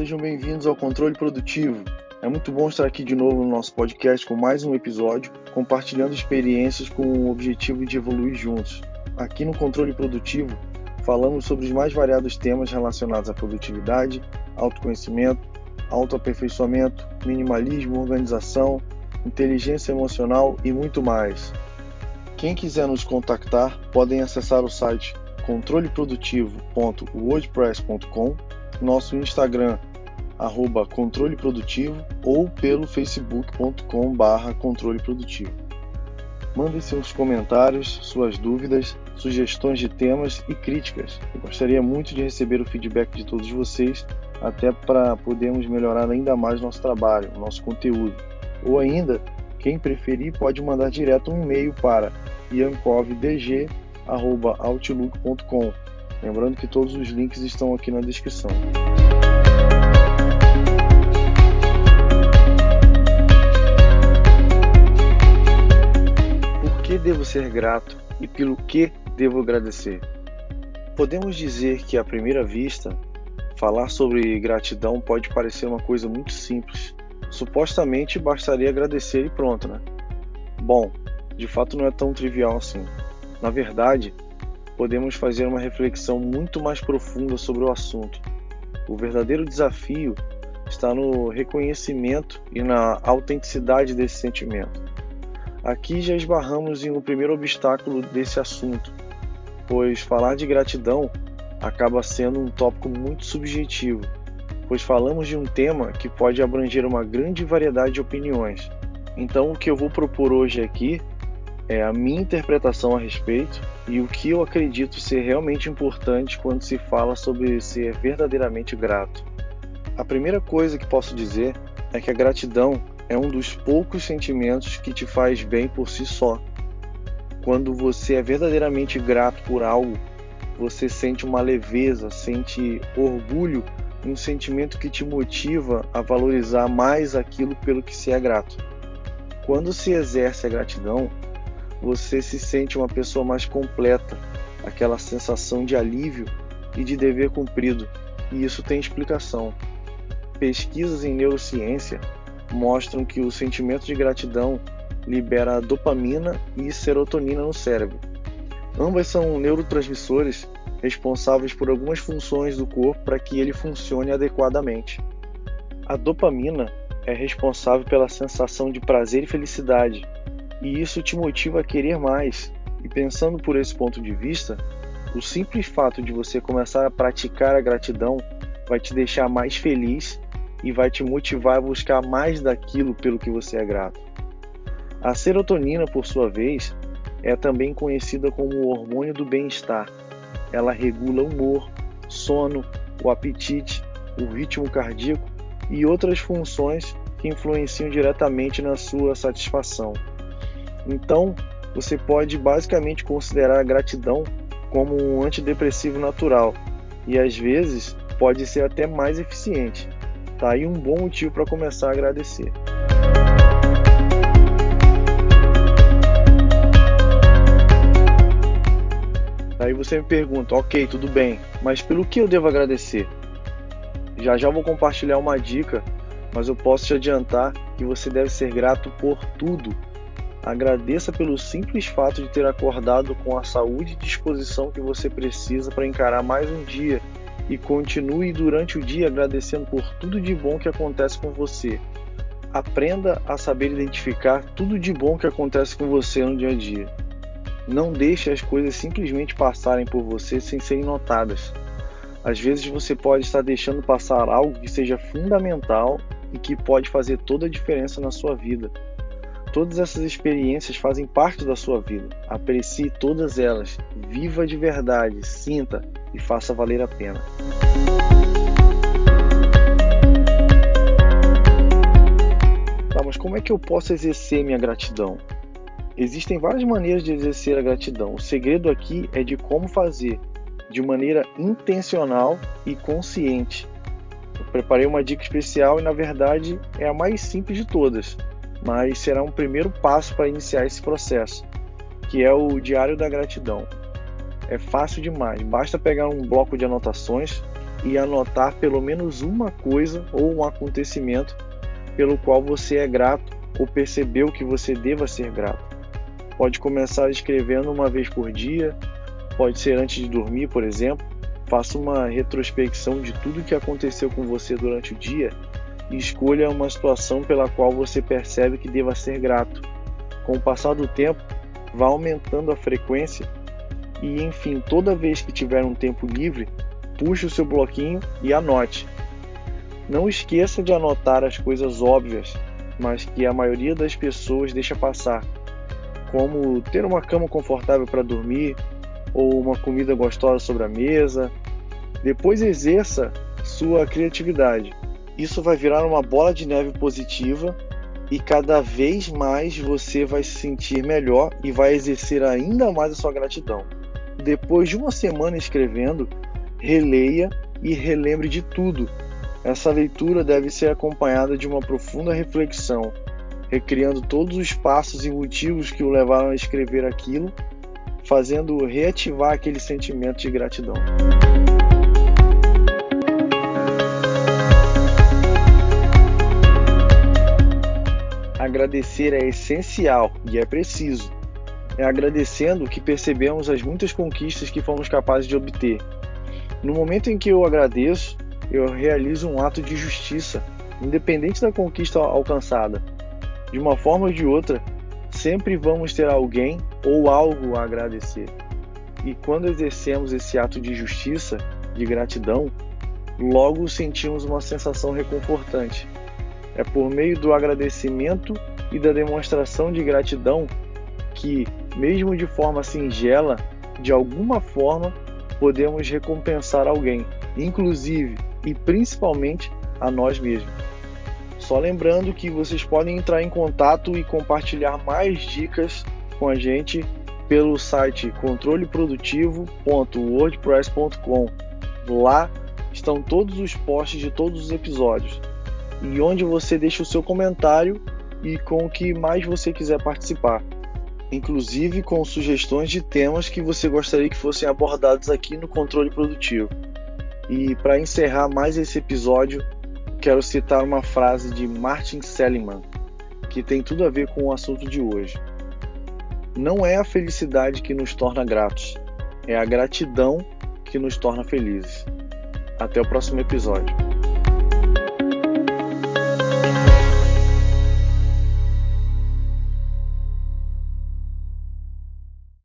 sejam bem-vindos ao Controle Produtivo. É muito bom estar aqui de novo no nosso podcast com mais um episódio, compartilhando experiências com o objetivo de evoluir juntos. Aqui no Controle Produtivo, falamos sobre os mais variados temas relacionados à produtividade, autoconhecimento, autoaperfeiçoamento, minimalismo, organização, inteligência emocional e muito mais. Quem quiser nos contactar, podem acessar o site controleprodutivo.wordpress.com, nosso Instagram arroba controle produtivo ou pelo facebook.com barra controle produtivo. Mandem seus comentários, suas dúvidas, sugestões de temas e críticas. Eu gostaria muito de receber o feedback de todos vocês, até para podermos melhorar ainda mais nosso trabalho, nosso conteúdo. Ou ainda, quem preferir pode mandar direto um e-mail para yankovdg@outlook.com. Lembrando que todos os links estão aqui na descrição. Devo ser grato e pelo que devo agradecer? Podemos dizer que à primeira vista, falar sobre gratidão pode parecer uma coisa muito simples. Supostamente bastaria agradecer e pronto, né? Bom, de fato não é tão trivial assim. Na verdade, podemos fazer uma reflexão muito mais profunda sobre o assunto. O verdadeiro desafio está no reconhecimento e na autenticidade desse sentimento. Aqui já esbarramos em um primeiro obstáculo desse assunto, pois falar de gratidão acaba sendo um tópico muito subjetivo, pois falamos de um tema que pode abranger uma grande variedade de opiniões. Então, o que eu vou propor hoje aqui é a minha interpretação a respeito e o que eu acredito ser realmente importante quando se fala sobre ser verdadeiramente grato. A primeira coisa que posso dizer é que a gratidão é um dos poucos sentimentos que te faz bem por si só. Quando você é verdadeiramente grato por algo, você sente uma leveza, sente orgulho, um sentimento que te motiva a valorizar mais aquilo pelo que se é grato. Quando se exerce a gratidão, você se sente uma pessoa mais completa, aquela sensação de alívio e de dever cumprido, e isso tem explicação. Pesquisas em neurociência mostram que o sentimento de gratidão libera dopamina e serotonina no cérebro. Ambas são neurotransmissores responsáveis por algumas funções do corpo para que ele funcione adequadamente. A dopamina é responsável pela sensação de prazer e felicidade, e isso te motiva a querer mais. E pensando por esse ponto de vista, o simples fato de você começar a praticar a gratidão vai te deixar mais feliz e vai te motivar a buscar mais daquilo pelo que você é grato. A serotonina, por sua vez, é também conhecida como o hormônio do bem-estar. Ela regula o humor, sono, o apetite, o ritmo cardíaco e outras funções que influenciam diretamente na sua satisfação. Então, você pode basicamente considerar a gratidão como um antidepressivo natural e às vezes pode ser até mais eficiente. Tá aí um bom motivo para começar a agradecer. Aí você me pergunta, ok, tudo bem, mas pelo que eu devo agradecer? Já já vou compartilhar uma dica, mas eu posso te adiantar que você deve ser grato por tudo Agradeça pelo simples fato de ter acordado com a saúde e disposição que você precisa para encarar mais um dia e continue durante o dia agradecendo por tudo de bom que acontece com você. Aprenda a saber identificar tudo de bom que acontece com você no dia a dia. Não deixe as coisas simplesmente passarem por você sem serem notadas. Às vezes você pode estar deixando passar algo que seja fundamental e que pode fazer toda a diferença na sua vida. Todas essas experiências fazem parte da sua vida. Aprecie todas elas, viva de verdade, sinta e faça valer a pena. Tá, mas como é que eu posso exercer minha gratidão? Existem várias maneiras de exercer a gratidão. O segredo aqui é de como fazer de maneira intencional e consciente. Eu preparei uma dica especial e, na verdade, é a mais simples de todas mas será um primeiro passo para iniciar esse processo, que é o Diário da Gratidão. É fácil demais, basta pegar um bloco de anotações, e anotar pelo menos uma coisa ou um acontecimento pelo qual você é grato ou percebeu que você deva ser grato. Pode começar escrevendo uma vez por dia, pode ser antes de dormir, por exemplo. Faça uma retrospecção de tudo que aconteceu com você durante o dia e escolha uma situação pela qual você percebe que deva ser grato. Com o passar do tempo, vá aumentando a frequência e, enfim, toda vez que tiver um tempo livre, puxe o seu bloquinho e anote. Não esqueça de anotar as coisas óbvias, mas que a maioria das pessoas deixa passar, como ter uma cama confortável para dormir ou uma comida gostosa sobre a mesa. Depois exerça sua criatividade. Isso vai virar uma bola de neve positiva e cada vez mais você vai se sentir melhor e vai exercer ainda mais a sua gratidão. Depois de uma semana escrevendo, releia e relembre de tudo. Essa leitura deve ser acompanhada de uma profunda reflexão, recriando todos os passos e motivos que o levaram a escrever aquilo, fazendo reativar aquele sentimento de gratidão. Agradecer é essencial e é preciso. É agradecendo que percebemos as muitas conquistas que fomos capazes de obter. No momento em que eu agradeço, eu realizo um ato de justiça, independente da conquista alcançada. De uma forma ou de outra, sempre vamos ter alguém ou algo a agradecer. E quando exercemos esse ato de justiça, de gratidão, logo sentimos uma sensação reconfortante. É por meio do agradecimento e da demonstração de gratidão que, mesmo de forma singela, de alguma forma podemos recompensar alguém, inclusive e principalmente a nós mesmos. Só lembrando que vocês podem entrar em contato e compartilhar mais dicas com a gente pelo site controleprodutivo.wordpress.com. Lá estão todos os posts de todos os episódios e onde você deixa o seu comentário e com o que mais você quiser participar, inclusive com sugestões de temas que você gostaria que fossem abordados aqui no Controle Produtivo. E para encerrar mais esse episódio, quero citar uma frase de Martin Seligman, que tem tudo a ver com o assunto de hoje. Não é a felicidade que nos torna gratos, é a gratidão que nos torna felizes. Até o próximo episódio.